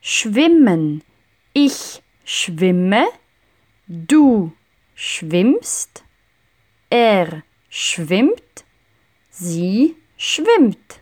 schwimmen. Ich schwimme, du schwimmst, er schwimmt, sie schwimmt.